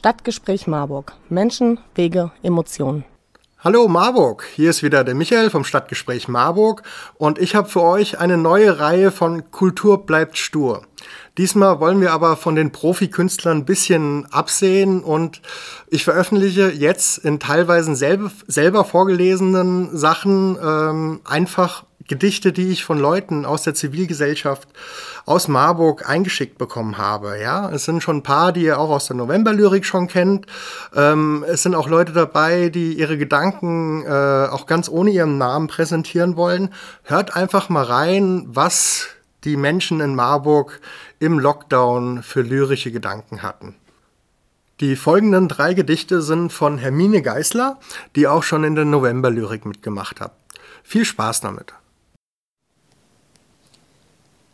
Stadtgespräch Marburg. Menschen, Wege, Emotionen. Hallo Marburg, hier ist wieder der Michael vom Stadtgespräch Marburg und ich habe für euch eine neue Reihe von Kultur bleibt stur. Diesmal wollen wir aber von den Profikünstlern ein bisschen absehen und ich veröffentliche jetzt in teilweise selber, selber vorgelesenen Sachen ähm, einfach Gedichte, die ich von Leuten aus der Zivilgesellschaft aus Marburg eingeschickt bekommen habe. Ja, es sind schon ein paar, die ihr auch aus der Novemberlyrik schon kennt. Ähm, es sind auch Leute dabei, die ihre Gedanken äh, auch ganz ohne ihren Namen präsentieren wollen. Hört einfach mal rein, was die Menschen in Marburg im Lockdown für lyrische Gedanken hatten. Die folgenden drei Gedichte sind von Hermine Geißler, die auch schon in der Novemberlyrik mitgemacht hat. Viel Spaß damit.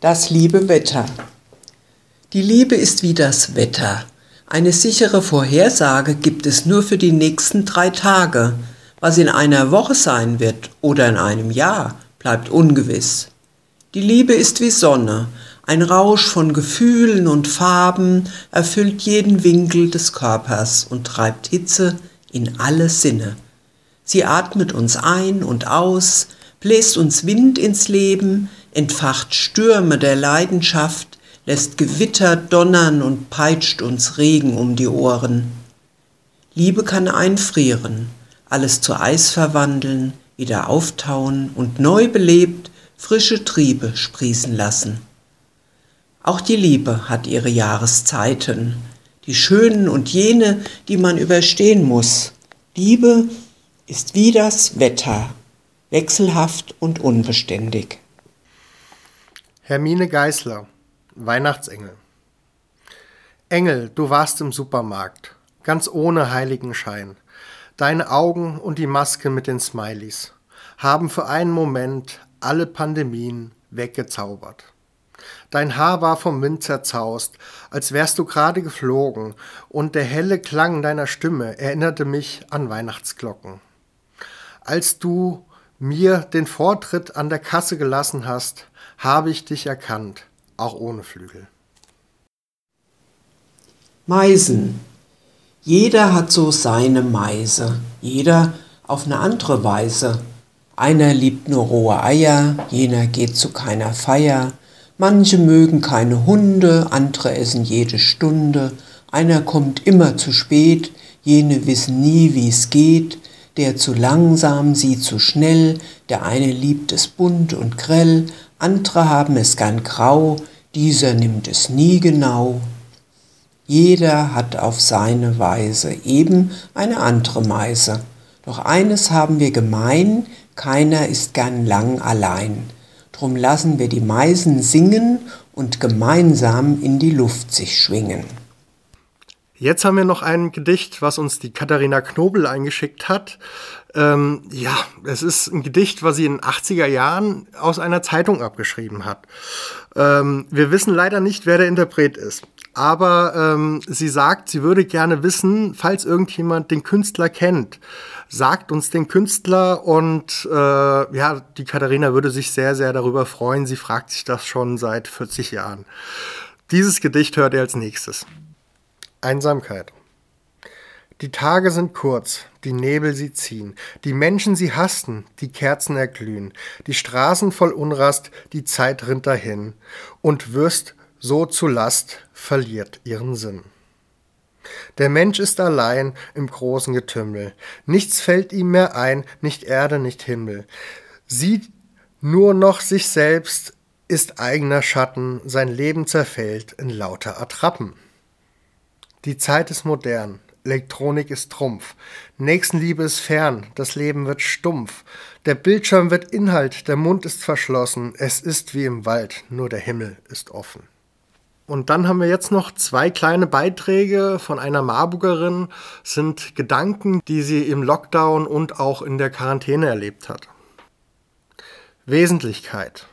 Das liebe Wetter. Die Liebe ist wie das Wetter. Eine sichere Vorhersage gibt es nur für die nächsten drei Tage. Was in einer Woche sein wird oder in einem Jahr, bleibt ungewiss. Die Liebe ist wie Sonne, ein Rausch von Gefühlen und Farben erfüllt jeden Winkel des Körpers und treibt Hitze in alle Sinne. Sie atmet uns ein und aus, bläst uns Wind ins Leben, entfacht Stürme der Leidenschaft, lässt Gewitter donnern und peitscht uns Regen um die Ohren. Liebe kann einfrieren, alles zu Eis verwandeln, wieder auftauen und neu belebt frische Triebe sprießen lassen. Auch die Liebe hat ihre Jahreszeiten, die schönen und jene, die man überstehen muss. Liebe ist wie das Wetter, wechselhaft und unbeständig. Hermine Geißler, Weihnachtsengel. Engel, du warst im Supermarkt, ganz ohne Heiligenschein. Deine Augen und die Maske mit den Smileys haben für einen Moment alle Pandemien weggezaubert. Dein Haar war vom Wind zerzaust, als wärst du gerade geflogen, und der helle Klang deiner Stimme erinnerte mich an Weihnachtsglocken. Als du mir den Vortritt an der Kasse gelassen hast, habe ich dich erkannt, auch ohne Flügel. Meisen. Jeder hat so seine Meise, jeder auf eine andere Weise. Einer liebt nur rohe Eier, jener geht zu keiner Feier. Manche mögen keine Hunde, andere essen jede Stunde. Einer kommt immer zu spät, jene wissen nie, wie's geht. Der zu langsam, sie zu schnell, der eine liebt es bunt und grell, andere haben es gern grau, dieser nimmt es nie genau. Jeder hat auf seine Weise eben eine andere Meise. Doch eines haben wir gemein, keiner ist gern lang allein. Drum lassen wir die Meisen singen und gemeinsam in die Luft sich schwingen. Jetzt haben wir noch ein Gedicht, was uns die Katharina Knobel eingeschickt hat. Ähm, ja, es ist ein Gedicht, was sie in den 80er Jahren aus einer Zeitung abgeschrieben hat. Ähm, wir wissen leider nicht, wer der Interpret ist. Aber ähm, sie sagt, sie würde gerne wissen, falls irgendjemand den Künstler kennt, sagt uns den Künstler und äh, ja, die Katharina würde sich sehr, sehr darüber freuen. Sie fragt sich das schon seit 40 Jahren. Dieses Gedicht hört ihr als nächstes. Einsamkeit. Die Tage sind kurz, die Nebel sie ziehen, die Menschen sie hasten, die Kerzen erglühen, die Straßen voll Unrast, die Zeit rinnt dahin, und wirst so zu Last verliert ihren Sinn. Der Mensch ist allein im großen Getümmel, nichts fällt ihm mehr ein, nicht Erde, nicht Himmel, sieht nur noch sich selbst, ist eigener Schatten, sein Leben zerfällt in lauter Attrappen. Die Zeit ist modern, Elektronik ist Trumpf. Nächstenliebe ist fern, das Leben wird stumpf. Der Bildschirm wird Inhalt, der Mund ist verschlossen. Es ist wie im Wald, nur der Himmel ist offen. Und dann haben wir jetzt noch zwei kleine Beiträge von einer Marburgerin, sind Gedanken, die sie im Lockdown und auch in der Quarantäne erlebt hat. Wesentlichkeit.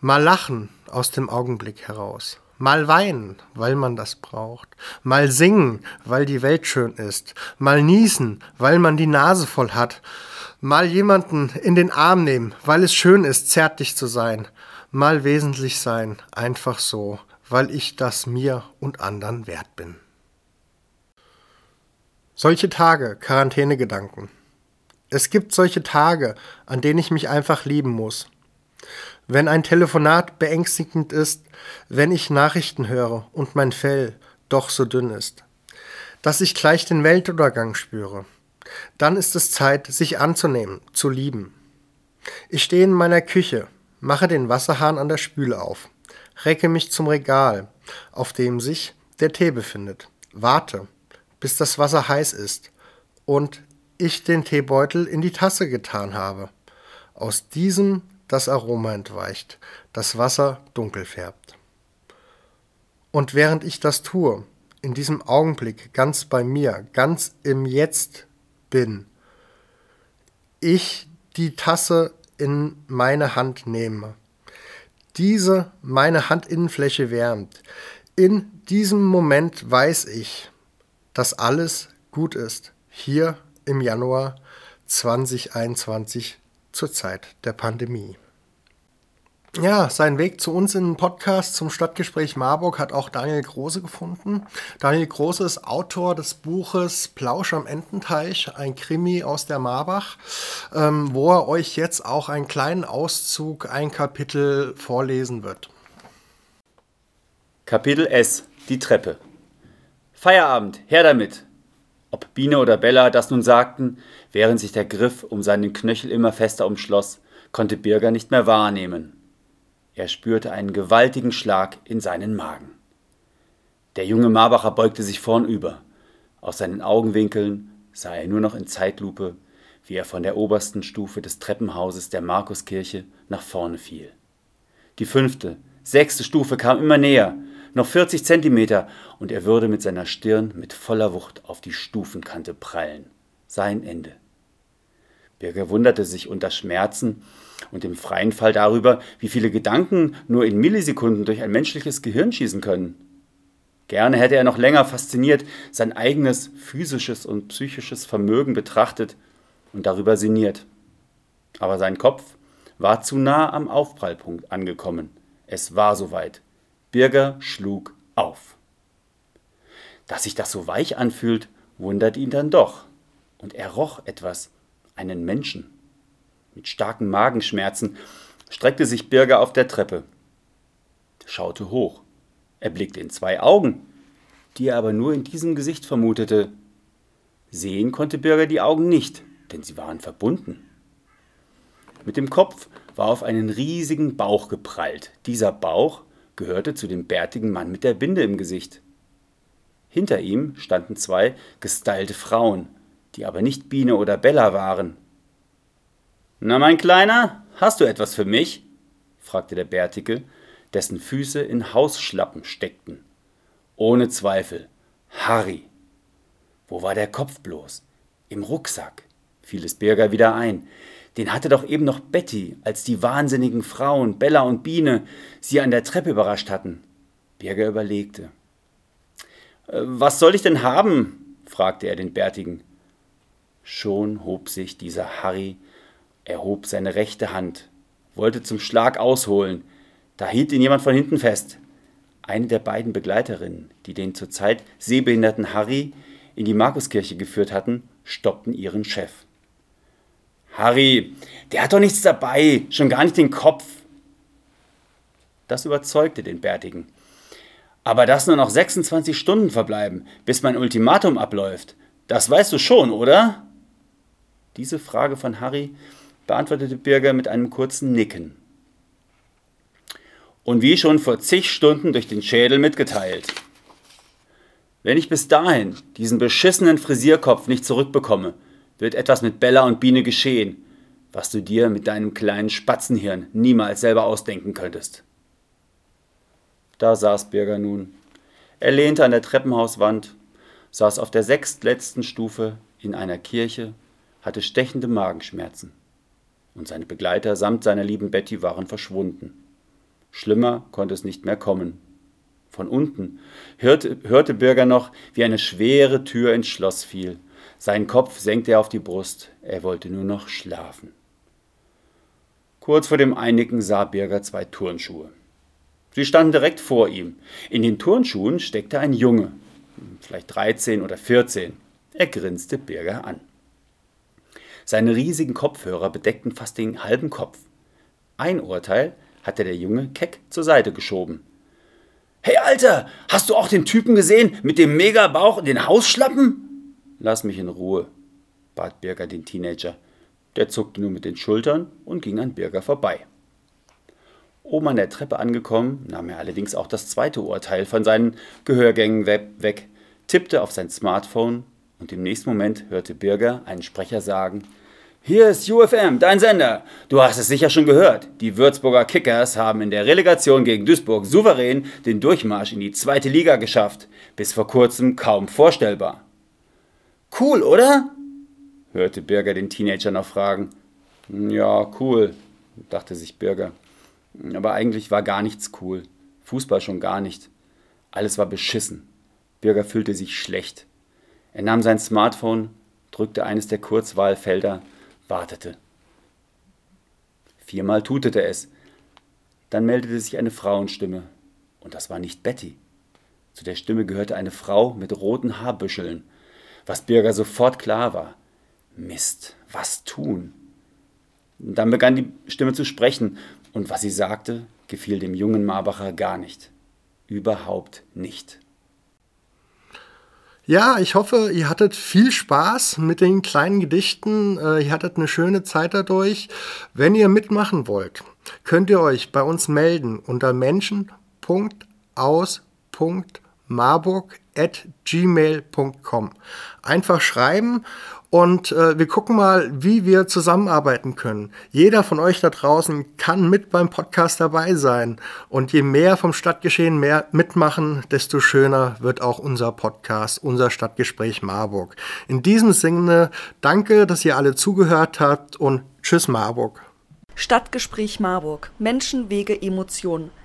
Mal lachen aus dem Augenblick heraus. Mal weinen, weil man das braucht. Mal singen, weil die Welt schön ist. Mal niesen, weil man die Nase voll hat. Mal jemanden in den Arm nehmen, weil es schön ist, zärtlich zu sein. Mal wesentlich sein, einfach so, weil ich das mir und anderen wert bin. Solche Tage, Quarantänegedanken. Es gibt solche Tage, an denen ich mich einfach lieben muss. Wenn ein Telefonat beängstigend ist, wenn ich Nachrichten höre und mein Fell doch so dünn ist, dass ich gleich den Weltuntergang spüre, dann ist es Zeit, sich anzunehmen, zu lieben. Ich stehe in meiner Küche, mache den Wasserhahn an der Spüle auf, recke mich zum Regal, auf dem sich der Tee befindet, warte, bis das Wasser heiß ist und ich den Teebeutel in die Tasse getan habe. Aus diesem das Aroma entweicht, das Wasser dunkel färbt. Und während ich das tue, in diesem Augenblick ganz bei mir, ganz im Jetzt bin, ich die Tasse in meine Hand nehme, diese meine Handinnenfläche wärmt, in diesem Moment weiß ich, dass alles gut ist. Hier im Januar 2021 zur Zeit der Pandemie. Ja, seinen Weg zu uns in den Podcast zum Stadtgespräch Marburg hat auch Daniel Große gefunden. Daniel Große ist Autor des Buches Plausch am Ententeich, ein Krimi aus der Marbach, ähm, wo er euch jetzt auch einen kleinen Auszug, ein Kapitel vorlesen wird. Kapitel S, die Treppe. Feierabend, her damit! Ob Biene oder Bella das nun sagten, während sich der Griff um seinen Knöchel immer fester umschloss, konnte Birger nicht mehr wahrnehmen. Er spürte einen gewaltigen Schlag in seinen Magen. Der junge Marbacher beugte sich vornüber. Aus seinen Augenwinkeln sah er nur noch in Zeitlupe, wie er von der obersten Stufe des Treppenhauses der Markuskirche nach vorne fiel. Die fünfte, sechste Stufe kam immer näher, noch 40 Zentimeter, und er würde mit seiner Stirn mit voller Wucht auf die Stufenkante prallen. Sein Ende. Birger wunderte sich unter Schmerzen und im freien Fall darüber, wie viele Gedanken nur in Millisekunden durch ein menschliches Gehirn schießen können. Gerne hätte er noch länger fasziniert sein eigenes physisches und psychisches Vermögen betrachtet und darüber sinniert. Aber sein Kopf war zu nah am Aufprallpunkt angekommen. Es war soweit. Birger schlug auf. Dass sich das so weich anfühlt, wundert ihn dann doch. Und er roch etwas, einen Menschen. Mit starken Magenschmerzen streckte sich Birger auf der Treppe, schaute hoch. Er blickte in zwei Augen, die er aber nur in diesem Gesicht vermutete. Sehen konnte Birger die Augen nicht, denn sie waren verbunden. Mit dem Kopf war auf einen riesigen Bauch geprallt. Dieser Bauch gehörte zu dem bärtigen Mann mit der Binde im Gesicht. Hinter ihm standen zwei gestylte Frauen, die aber nicht Biene oder Bella waren. Na, mein Kleiner, hast du etwas für mich? fragte der Bärtige, dessen Füße in Hausschlappen steckten. Ohne Zweifel, Harry. Wo war der Kopf bloß? Im Rucksack, fiel es Birger wieder ein. Den hatte doch eben noch Betty, als die wahnsinnigen Frauen Bella und Biene sie an der Treppe überrascht hatten. Birger überlegte. Äh, was soll ich denn haben? fragte er den Bärtigen. Schon hob sich dieser Harry, er hob seine rechte Hand, wollte zum Schlag ausholen. Da hielt ihn jemand von hinten fest. Eine der beiden Begleiterinnen, die den zurzeit sehbehinderten Harry in die Markuskirche geführt hatten, stoppten ihren Chef. Harry, der hat doch nichts dabei, schon gar nicht den Kopf. Das überzeugte den Bärtigen. Aber dass nur noch 26 Stunden verbleiben, bis mein Ultimatum abläuft, das weißt du schon, oder? Diese Frage von Harry beantwortete Birger mit einem kurzen Nicken. Und wie schon vor zig Stunden durch den Schädel mitgeteilt. Wenn ich bis dahin diesen beschissenen Frisierkopf nicht zurückbekomme, wird etwas mit Bella und Biene geschehen, was du dir mit deinem kleinen Spatzenhirn niemals selber ausdenken könntest. Da saß Birger nun. Er lehnte an der Treppenhauswand, saß auf der sechstletzten Stufe in einer Kirche, hatte stechende Magenschmerzen. Und seine Begleiter samt seiner lieben Betty waren verschwunden. Schlimmer konnte es nicht mehr kommen. Von unten hörte, hörte Birger noch, wie eine schwere Tür ins Schloss fiel sein Kopf senkte er auf die Brust, er wollte nur noch schlafen. Kurz vor dem Einigen sah Birger zwei Turnschuhe. Sie standen direkt vor ihm. In den Turnschuhen steckte ein Junge, vielleicht 13 oder 14. Er grinste Birger an. Seine riesigen Kopfhörer bedeckten fast den halben Kopf. Ein Urteil hatte der Junge keck zur Seite geschoben. Hey Alter, hast du auch den Typen gesehen mit dem Megabauch und den Hausschlappen? Lass mich in Ruhe, bat Birger den Teenager. Der zuckte nur mit den Schultern und ging an Birger vorbei. Oben an der Treppe angekommen, nahm er allerdings auch das zweite Urteil von seinen Gehörgängen weg, tippte auf sein Smartphone und im nächsten Moment hörte Birger einen Sprecher sagen, hier ist UFM, dein Sender. Du hast es sicher schon gehört. Die Würzburger Kickers haben in der Relegation gegen Duisburg souverän den Durchmarsch in die zweite Liga geschafft. Bis vor kurzem kaum vorstellbar. Cool, oder? hörte Birger den Teenager noch fragen. Ja, cool, dachte sich Birger. Aber eigentlich war gar nichts cool. Fußball schon gar nicht. Alles war beschissen. Birger fühlte sich schlecht. Er nahm sein Smartphone, drückte eines der Kurzwahlfelder, wartete. Viermal tutete es. Dann meldete sich eine Frauenstimme. Und das war nicht Betty. Zu der Stimme gehörte eine Frau mit roten Haarbüscheln, was Birger sofort klar war. Mist, was tun? Dann begann die Stimme zu sprechen, und was sie sagte, gefiel dem jungen Marbacher gar nicht. Überhaupt nicht. Ja, ich hoffe, ihr hattet viel Spaß mit den kleinen Gedichten. Äh, ihr hattet eine schöne Zeit dadurch. Wenn ihr mitmachen wollt, könnt ihr euch bei uns melden unter menschen.aus.marburg.gmail.com. Einfach schreiben und äh, wir gucken mal, wie wir zusammenarbeiten können. Jeder von euch da draußen kann mit beim Podcast dabei sein. Und je mehr vom Stadtgeschehen mehr mitmachen, desto schöner wird auch unser Podcast, unser Stadtgespräch Marburg. In diesem Sinne, danke, dass ihr alle zugehört habt und tschüss Marburg. Stadtgespräch Marburg. Menschen, Wege, Emotionen.